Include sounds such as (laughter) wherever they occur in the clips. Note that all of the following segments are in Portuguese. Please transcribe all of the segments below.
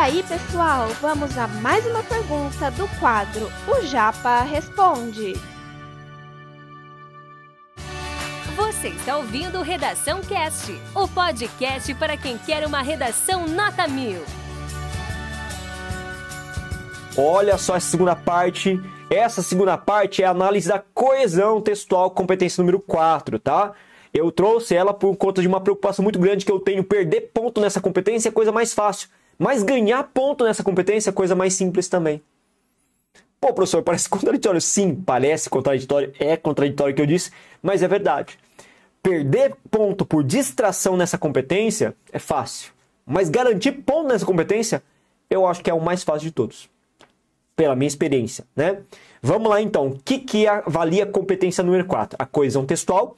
aí, pessoal, vamos a mais uma pergunta do quadro O Japa Responde. Você está ouvindo Redação Cast, o podcast para quem quer uma redação nota mil. Olha só essa segunda parte. Essa segunda parte é a análise da coesão textual, competência número 4, tá? Eu trouxe ela por conta de uma preocupação muito grande que eu tenho. Perder ponto nessa competência é coisa mais fácil. Mas ganhar ponto nessa competência é coisa mais simples também. Pô, professor, parece (laughs) contraditório. Sim, parece contraditório. É contraditório o que eu disse, mas é verdade. Perder ponto por distração nessa competência é fácil. Mas garantir ponto nessa competência, eu acho que é o mais fácil de todos. Pela minha experiência, né? Vamos lá então. O que, que avalia a competência número 4? A coesão textual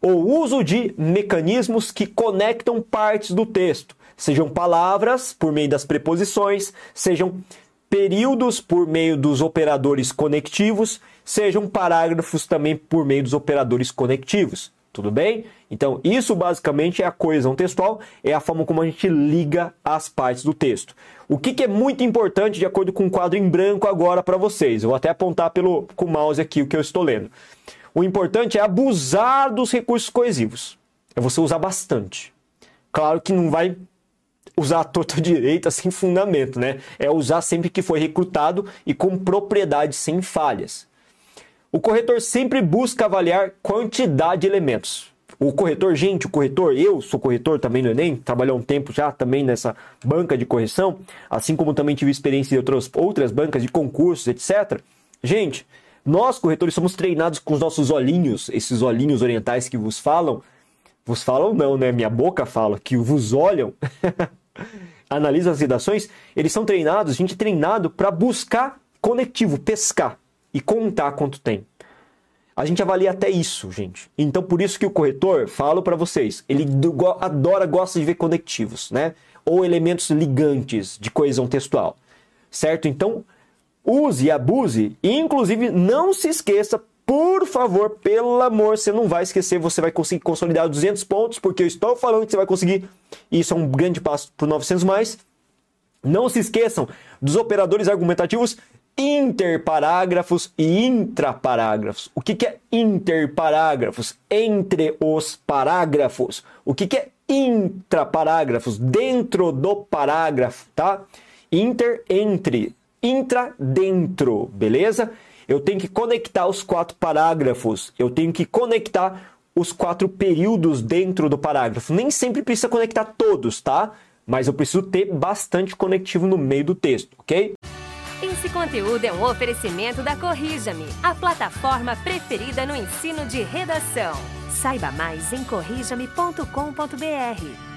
o uso de mecanismos que conectam partes do texto, sejam palavras por meio das preposições, sejam períodos por meio dos operadores conectivos, sejam parágrafos também por meio dos operadores conectivos. Tudo bem? Então, isso basicamente é a coesão textual, é a forma como a gente liga as partes do texto. O que, que é muito importante, de acordo com o quadro em branco agora para vocês? Eu vou até apontar pelo, com o mouse aqui o que eu estou lendo. O importante é abusar dos recursos coesivos. É você usar bastante. Claro que não vai usar a torta (laughs) direita sem fundamento, né? É usar sempre que foi recrutado e com propriedade sem falhas. O corretor sempre busca avaliar quantidade de elementos. O corretor, gente, o corretor, eu sou corretor também no Enem, trabalhei um tempo já também nessa banca de correção, assim como também tive experiência em outras, outras bancas de concursos, etc. Gente, nós, corretores, somos treinados com os nossos olhinhos, esses olhinhos orientais que vos falam. Vos falam não, né? Minha boca fala, que vos olham. (laughs) Analisam as redações. Eles são treinados, a gente é treinado para buscar conectivo, pescar e contar quanto tem. A gente avalia até isso, gente. Então, por isso que o corretor, falo para vocês, ele adora, gosta de ver conectivos, né? Ou elementos ligantes de coesão textual, certo? Então, use e abuse. E, inclusive, não se esqueça, por favor, pelo amor, você não vai esquecer, você vai conseguir consolidar 200 pontos, porque eu estou falando que você vai conseguir. E isso é um grande passo para 900 mais. Não se esqueçam dos operadores argumentativos interparágrafos e intraparágrafos. O que, que é interparágrafos? Entre os parágrafos. O que, que é intraparágrafos? Dentro do parágrafo, tá? Inter, entre intra dentro, beleza? Eu tenho que conectar os quatro parágrafos, eu tenho que conectar os quatro períodos dentro do parágrafo. Nem sempre precisa conectar todos, tá? Mas eu preciso ter bastante conectivo no meio do texto, ok? Esse conteúdo é um oferecimento da Corrija-me, a plataforma preferida no ensino de redação. Saiba mais em corrijame.com.br.